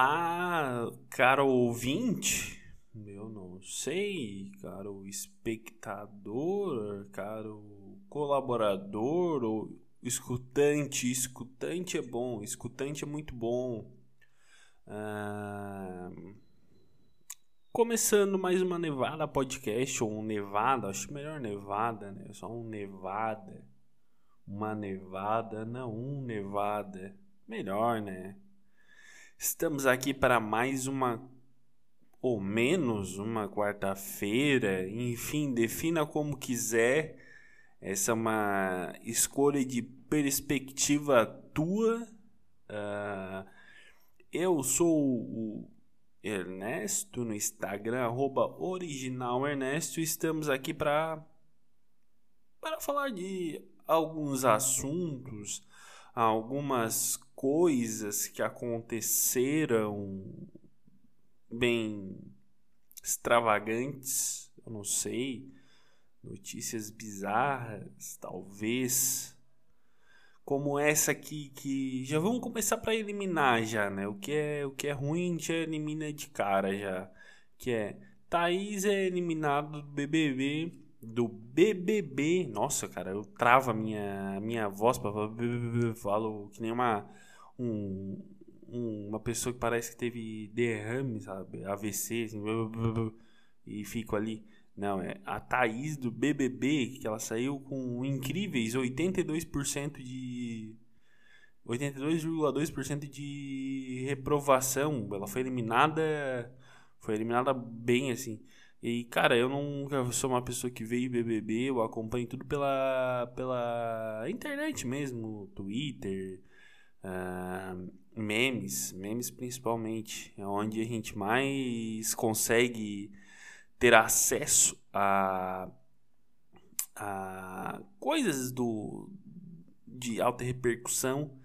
Olá, caro ouvinte. Eu não sei, caro espectador, caro colaborador ou escutante. Escutante é bom, escutante é muito bom. Ah, começando mais uma Nevada Podcast, ou um Nevada, acho melhor Nevada, né? Só um Nevada. Uma Nevada, não um Nevada. Melhor, né? Estamos aqui para mais uma ou menos uma quarta-feira, enfim, defina como quiser. Essa é uma escolha de perspectiva tua. Uh, eu sou o Ernesto no Instagram, arroba original Ernesto. Estamos aqui para para falar de alguns assuntos, algumas coisas que aconteceram bem extravagantes, eu não sei, notícias bizarras, talvez, como essa aqui que já vamos começar para eliminar já, né? O que é o que é ruim já elimina de cara já, que é Thaís é eliminado do BBB do BBB. Nossa, cara, eu travo a minha, minha voz para falo que nem uma um, um, uma pessoa que parece que teve derrame, sabe? AVC, assim, e fico ali. Não, é a Thaís do BBB, que ela saiu com incríveis 82% de. 82,2% de reprovação. Ela foi eliminada. Foi eliminada bem assim. E, cara, eu nunca sou uma pessoa que veio BBB, eu acompanho tudo pela, pela internet mesmo, Twitter, uh, memes, memes principalmente, é onde a gente mais consegue ter acesso a, a coisas do, de alta repercussão.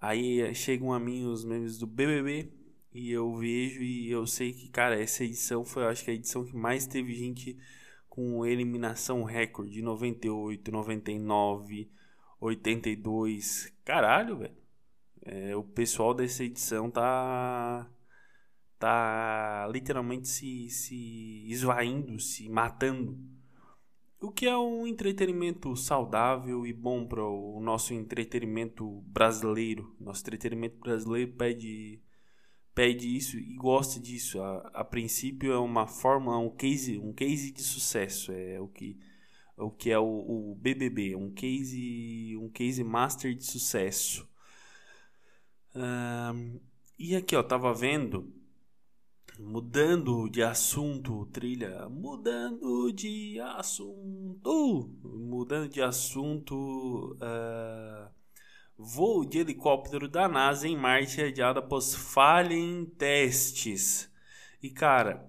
Aí chegam a mim os memes do BBB, e eu vejo e eu sei que, cara, essa edição foi, eu acho que a edição que mais teve gente com eliminação recorde, 98, 99, 82. Caralho, velho. É, o pessoal dessa edição tá tá literalmente se, se esvaindo, se matando. O que é um entretenimento saudável e bom para o nosso entretenimento brasileiro. Nosso entretenimento brasileiro pede pede isso e gosta disso. A, a princípio é uma fórmula, um case, um case de sucesso, é o que o que é o, o BBB, um case, um case master de sucesso. Um, e aqui, ó, tava vendo mudando de assunto, trilha, mudando de assunto, mudando de assunto. Uh, Voo de helicóptero da NASA em Marte é adiado após falha em testes. E cara,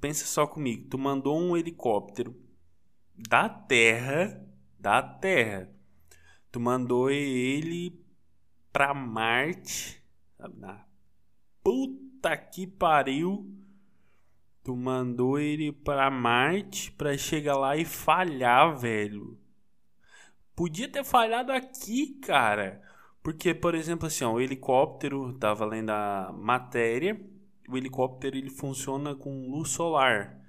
pensa só comigo, tu mandou um helicóptero da Terra, da Terra. Tu mandou ele pra Marte, na puta que pariu. Tu mandou ele pra Marte pra chegar lá e falhar, velho. Podia ter falhado aqui, cara. Porque, por exemplo, assim, ó, o helicóptero, tava lendo a matéria, o helicóptero ele funciona com luz solar.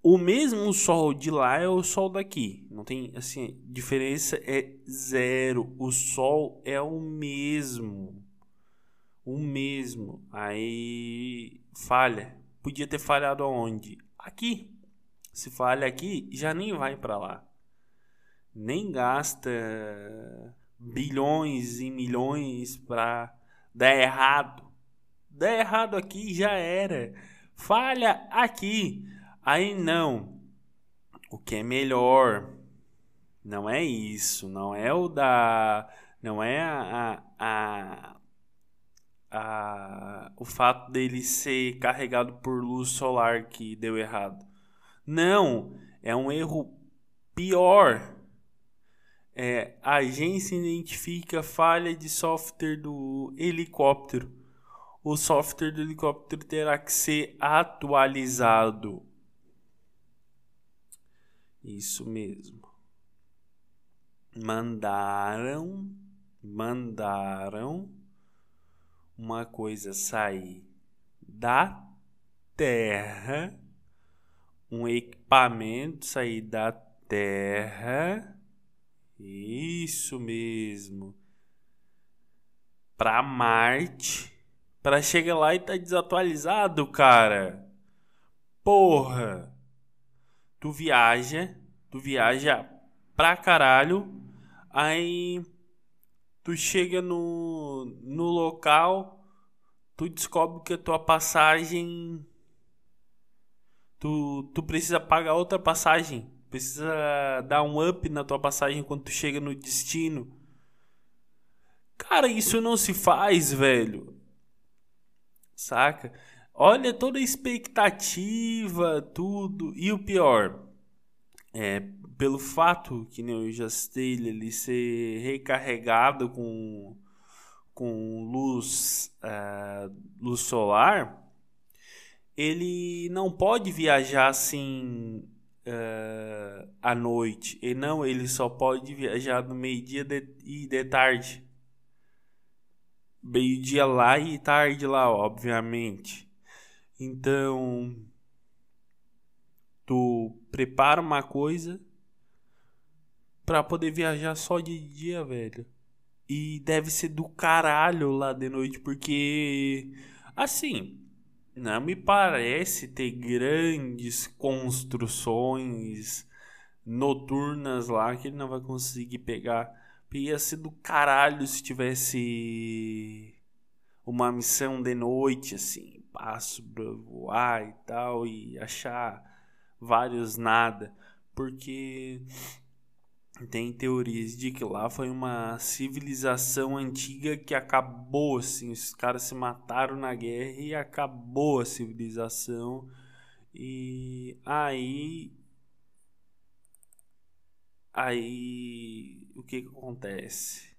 O mesmo sol de lá é o sol daqui. Não tem, assim, diferença é zero. O sol é o mesmo. O mesmo. Aí falha. Podia ter falhado aonde? Aqui. Se falha aqui, já nem vai para lá nem gasta bilhões e milhões para dar errado. Dar errado aqui já era. Falha aqui. Aí não. O que é melhor não é isso, não é o da não é a, a, a, o fato dele ser carregado por luz solar que deu errado. Não, é um erro pior é, a agência identifica falha de software do helicóptero. O software do helicóptero terá que ser atualizado. Isso mesmo. Mandaram, mandaram uma coisa sair da Terra, um equipamento sair da Terra, isso mesmo, para Marte, para chegar lá e tá desatualizado, cara. Porra. Tu viaja, tu viaja pra caralho, aí tu chega no, no local, tu descobre que a tua passagem tu, tu precisa pagar outra passagem, precisa dar um up na tua passagem quando tu chega no destino. Cara, isso não se faz, velho. Saca? Olha toda a expectativa, tudo. E o pior, é pelo fato que nem o citei ele ser recarregado com, com luz, uh, luz solar, ele não pode viajar assim uh, à noite. E não, ele só pode viajar no meio-dia e de tarde. Meio-dia lá e tarde lá, obviamente. Então, tu prepara uma coisa para poder viajar só de dia, velho. E deve ser do caralho lá de noite, porque assim, não me parece ter grandes construções noturnas lá que ele não vai conseguir pegar. Ia ser do caralho se tivesse uma missão de noite, assim, passo pra voar e tal, e achar vários nada. Porque tem teorias de que lá foi uma civilização antiga que acabou, assim, os caras se mataram na guerra e acabou a civilização. E aí aí o que, que acontece?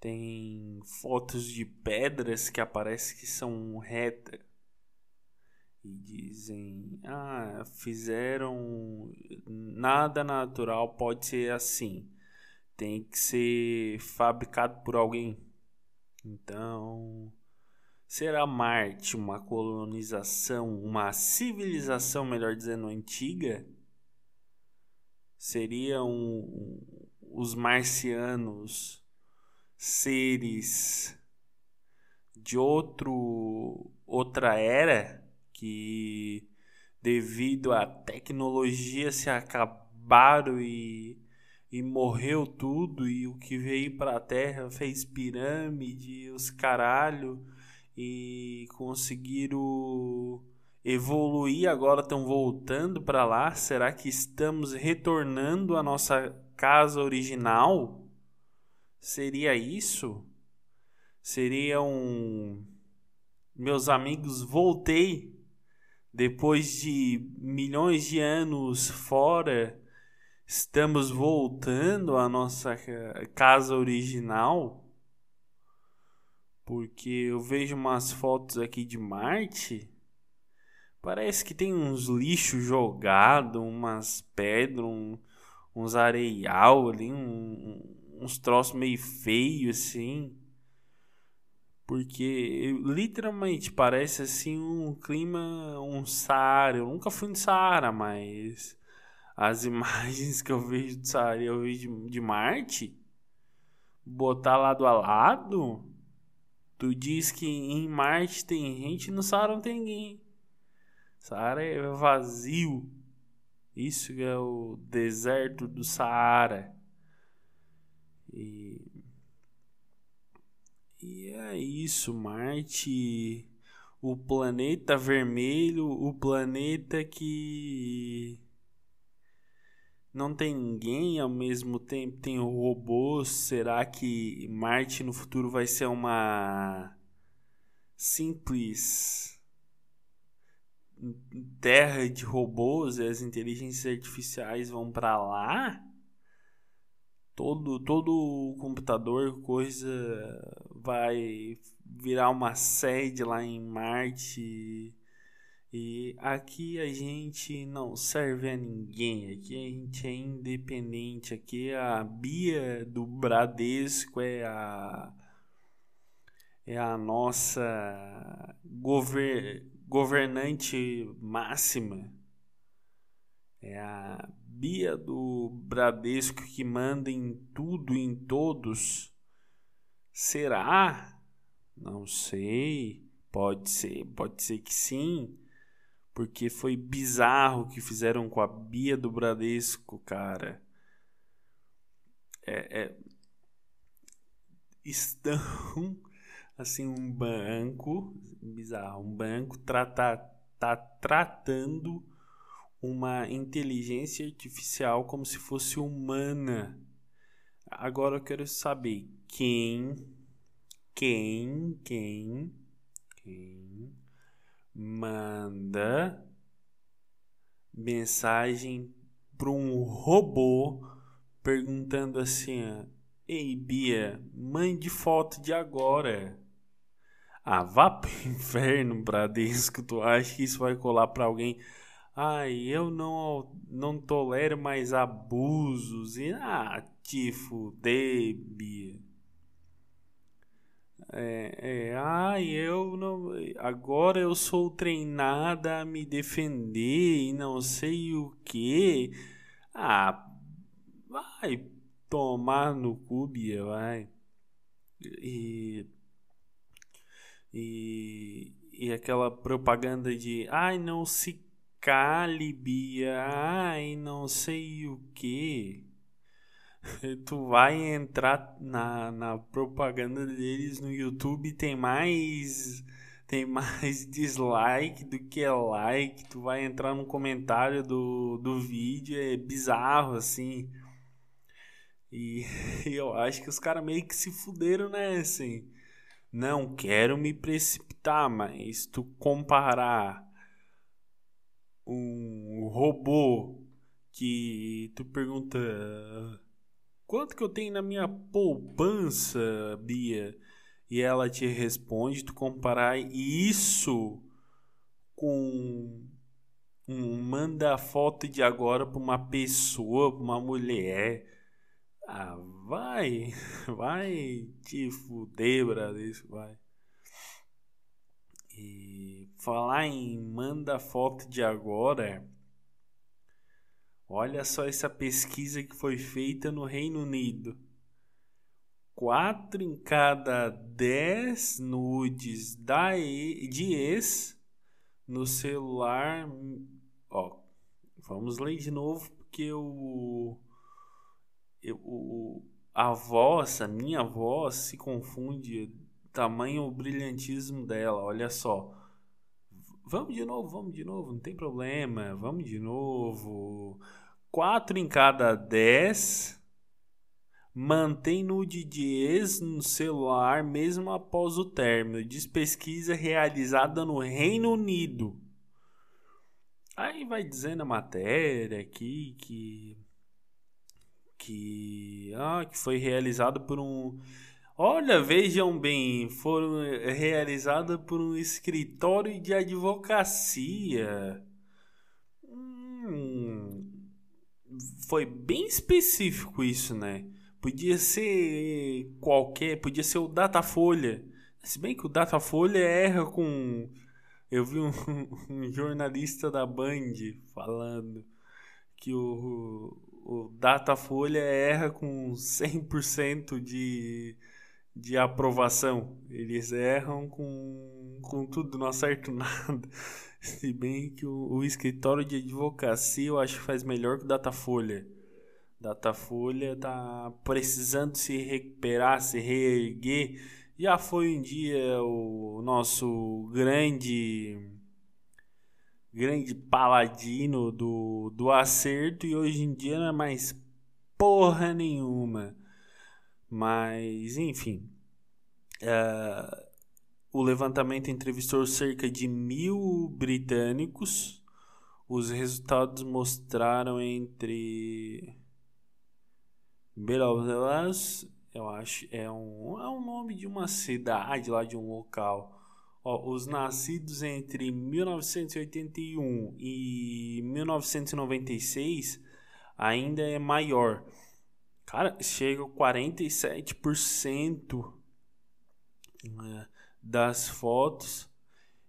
Tem fotos de pedras que aparecem que são retas e dizem: ah, fizeram nada natural pode ser assim, tem que ser fabricado por alguém. Então, será Marte uma colonização, uma civilização, melhor dizendo, antiga? Seriam os marcianos seres de outro outra era? Que devido à tecnologia se acabaram e, e morreu tudo e o que veio para a Terra fez pirâmide, os caralho e conseguiram evoluir, agora estão voltando para lá. Será que estamos retornando à nossa casa original? Seria isso? Seria um meus amigos, voltei depois de milhões de anos fora, estamos voltando à nossa casa original. Porque eu vejo umas fotos aqui de Marte. Parece que tem uns lixos jogados, umas pedras, um, uns areial ali, um, uns troços meio feios assim. Porque literalmente parece assim um clima, um Saara. Eu nunca fui no Saara, mas as imagens que eu vejo do Saara eu vejo de, Marte, botar lado a lado, tu diz que em Marte tem gente, no Saara não tem ninguém. Saara é vazio. Isso é o deserto do Saara. E e é isso, Marte, o planeta vermelho, o planeta que não tem ninguém ao mesmo tempo tem robôs. Será que Marte no futuro vai ser uma simples terra de robôs e as inteligências artificiais vão para lá? Todo todo computador coisa vai virar uma sede lá em Marte. E aqui a gente não serve a ninguém. Aqui a gente é independente. Aqui a Bia do Bradesco é a é a nossa gover governante máxima. É a Bia do Bradesco que manda em tudo, em todos. Será? Não sei. Pode ser, pode ser que sim. Porque foi bizarro o que fizeram com a Bia do Bradesco, cara. É, é... Estão assim um banco bizarro, um banco trata, tá tratando uma inteligência artificial como se fosse humana. Agora eu quero saber quem, quem, quem, quem manda mensagem para um robô perguntando assim: Ei Bia, mande foto de agora. Ah, vá pro inferno, Bradesco. Tu acha que isso vai colar pra alguém? Ai, eu não, não tolero mais abusos. E, ah, te fuder, Bia. É, é, ai, eu não. Agora eu sou treinada a me defender e não sei o que. Ah, vai tomar no cu, Bia, vai. E e, e aquela propaganda de ai, não se cale, Bia, ai, não sei o que. tu vai entrar na, na propaganda deles no YouTube, tem mais tem mais dislike do que like. Tu vai entrar no comentário do, do vídeo, é bizarro assim. E eu acho que os caras meio que se fuderam, né? Assim, não quero me precipitar, mas tu comparar um robô que tu pergunta quanto que eu tenho na minha poupança, Bia, e ela te responde, tu comparar isso com um manda foto de agora para uma pessoa, para uma mulher ah, vai, vai te fuder, Bradesco, vai. E falar em manda foto de agora. Olha só essa pesquisa que foi feita no Reino Unido. Quatro em cada dez nudes da e, de ex no celular. Ó, vamos ler de novo porque o o, a voz, a minha voz se confunde, tamanho o brilhantismo dela, olha só. Vamos de novo, vamos de novo, não tem problema, vamos de novo. Quatro em cada dez mantém nudez no celular mesmo após o término. Diz pesquisa realizada no Reino Unido. Aí vai dizendo a matéria aqui que que, ah, que foi realizado por um. Olha, vejam bem, foram eh, realizada por um escritório de advocacia. Hum, foi bem específico isso, né? Podia ser qualquer, podia ser o Datafolha. Se bem que o Datafolha erra com. Eu vi um, um jornalista da Band falando que o, o Datafolha erra com 100% de, de aprovação. Eles erram com, com tudo, não acertam nada. Se bem que o, o escritório de advocacia eu acho que faz melhor que o Datafolha. Datafolha tá precisando se recuperar, se reerguer. Já foi um dia o nosso grande grande paladino do, do acerto e hoje em dia não é mais porra nenhuma. Mas, enfim. Uh, o levantamento entrevistou cerca de mil britânicos. Os resultados mostraram entre. Belarus, eu acho, é um, é um nome de uma cidade lá, de um local Ó, os nascidos entre 1981 e 1996 ainda é maior. Cara, chega a 47%. É, das fotos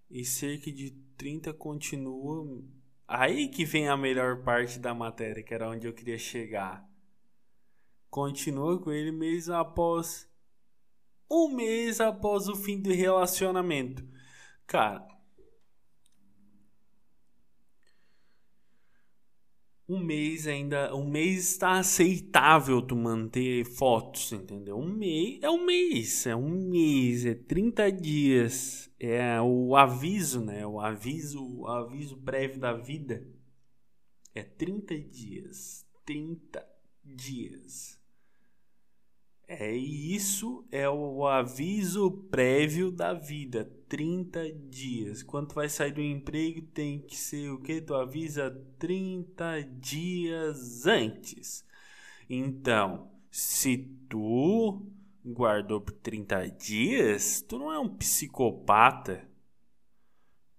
e cerca de 30 continua. Aí que vem a melhor parte da matéria, que era onde eu queria chegar. Continua com ele mês após um mês após o fim do relacionamento. Cara, um mês ainda, um mês está aceitável tu manter fotos, entendeu? Um mês é um mês, é um mês, é 30 dias, é o aviso, né? O aviso, o aviso prévio da vida é 30 dias, 30 dias. É isso é o aviso prévio da vida, 30 dias. Quando vai sair do emprego, tem que ser o que tu avisa 30 dias antes. Então, se tu guardou por 30 dias, tu não é um psicopata.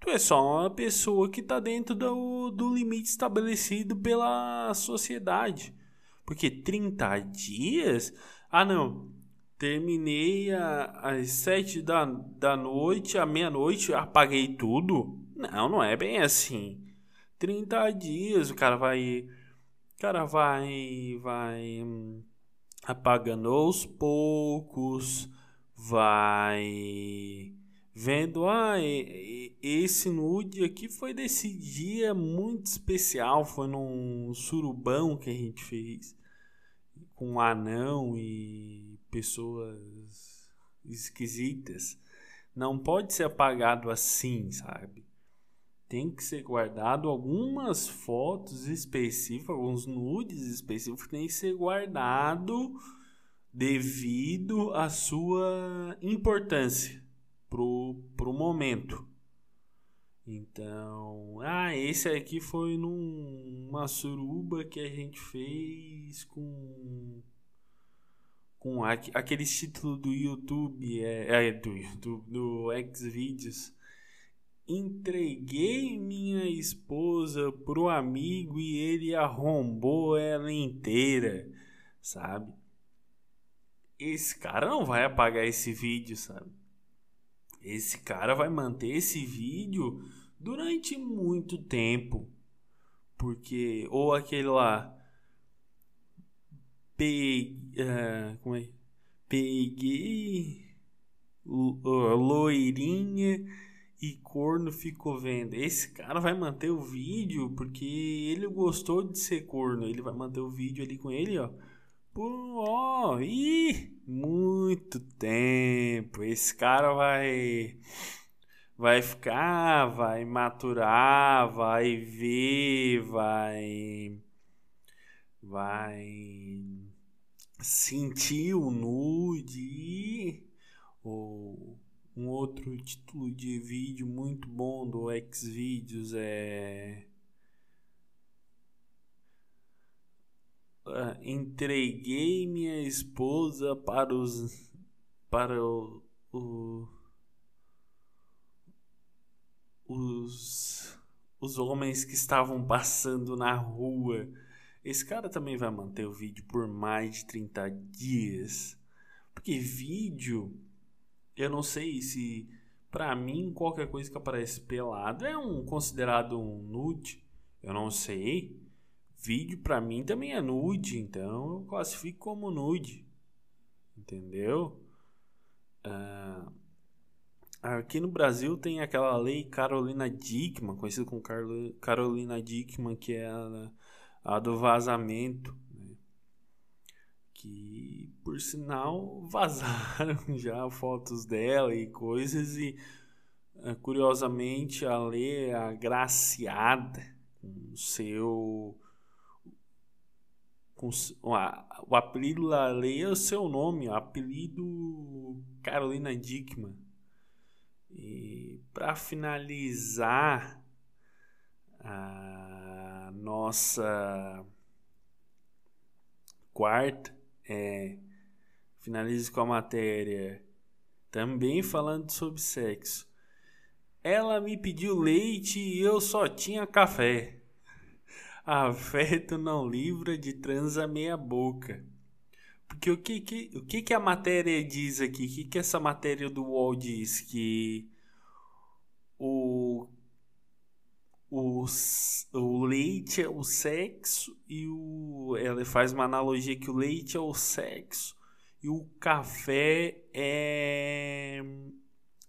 Tu é só uma pessoa que está dentro do, do limite estabelecido pela sociedade. Porque 30 dias ah, não. Terminei às sete da, da noite, à meia-noite, apaguei tudo. Não, não é bem assim. 30 dias o cara vai. O cara vai. Vai. Hum, apagando aos poucos. Vai. Vendo, ah, esse nude aqui foi desse dia muito especial. Foi num surubão que a gente fez com anão e pessoas esquisitas. Não pode ser apagado assim, sabe? Tem que ser guardado algumas fotos específicas, alguns nudes específicos, tem que ser guardado devido à sua importância pro, pro momento. Então, ah, esse aqui foi numa suruba que a gente fez com com aqueles títulos do YouTube, é, é do YouTube, do Xvideos. Entreguei minha esposa pro amigo e ele arrombou ela inteira, sabe? Esse cara não vai apagar esse vídeo, sabe? Esse cara vai manter esse vídeo durante muito tempo. Porque, ou aquele lá. Peguei. Uh, é? Peguei. Loirinha e corno ficou vendo. Esse cara vai manter o vídeo porque ele gostou de ser corno. Ele vai manter o vídeo ali com ele, ó. Por, ó, ih, muito tempo. Esse cara vai vai ficar, vai maturar, vai ver, vai vai sentir o nude ou um outro título de vídeo muito bom do Xvideos é uh, entreguei minha esposa para os para o, o os, os homens que estavam passando na rua. Esse cara também vai manter o vídeo por mais de 30 dias. Porque vídeo, eu não sei se para mim qualquer coisa que aparece pelado é um considerado um nude. Eu não sei. Vídeo para mim também é nude, então eu classifico como nude. Entendeu? Uh, Aqui no Brasil tem aquela lei Carolina Dickman, conhecida como Carolina Dickman, que é a, a do vazamento. Né? Que, por sinal, vazaram já fotos dela e coisas, e eh, curiosamente a lei é agraciada com o seu. Com, o apelido da lei é o seu nome, o apelido Carolina Dickman e para finalizar a nossa quarta, é, finalize com a matéria também falando sobre sexo. Ela me pediu leite e eu só tinha café. Afeto não livra de transa meia boca. Porque o que, que, o que, que a matéria diz aqui? O que, que essa matéria do UOL diz? Que o, o, o leite é o sexo e o. Ela faz uma analogia que o leite é o sexo e o café é,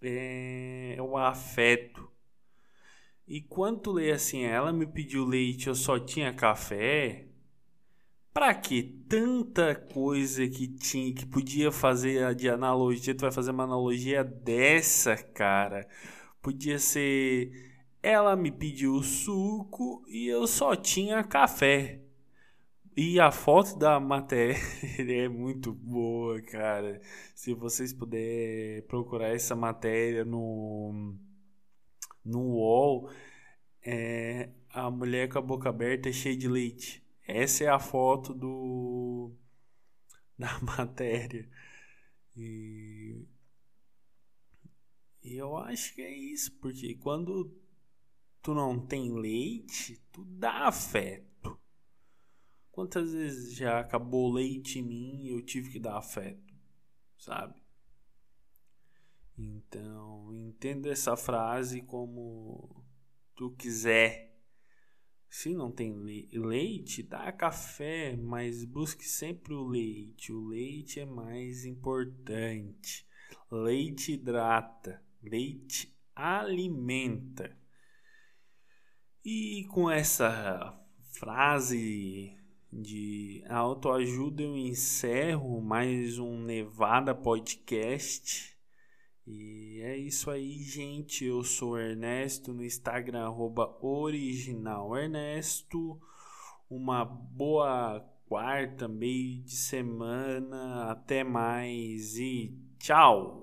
é, é o afeto. E quando lê assim, ela me pediu leite, eu só tinha café. Pra que tanta coisa que tinha que podia fazer de analogia? Tu vai fazer uma analogia dessa, cara. Podia ser ela me pediu suco e eu só tinha café. E a foto da matéria é muito boa, cara. Se vocês puderem procurar essa matéria no no UOL, é a mulher com a boca aberta cheia de leite. Essa é a foto do da matéria. E, eu acho que é isso, porque quando tu não tem leite, tu dá afeto. Quantas vezes já acabou leite em mim e eu tive que dar afeto, sabe? Então, entenda essa frase como tu quiser. Se não tem leite, dá café, mas busque sempre o leite. O leite é mais importante. Leite hidrata, leite alimenta. E com essa frase de autoajuda eu encerro mais um Nevada Podcast. E é isso aí, gente. Eu sou Ernesto no Instagram, arroba original Ernesto. Uma boa quarta, meio de semana. Até mais e tchau!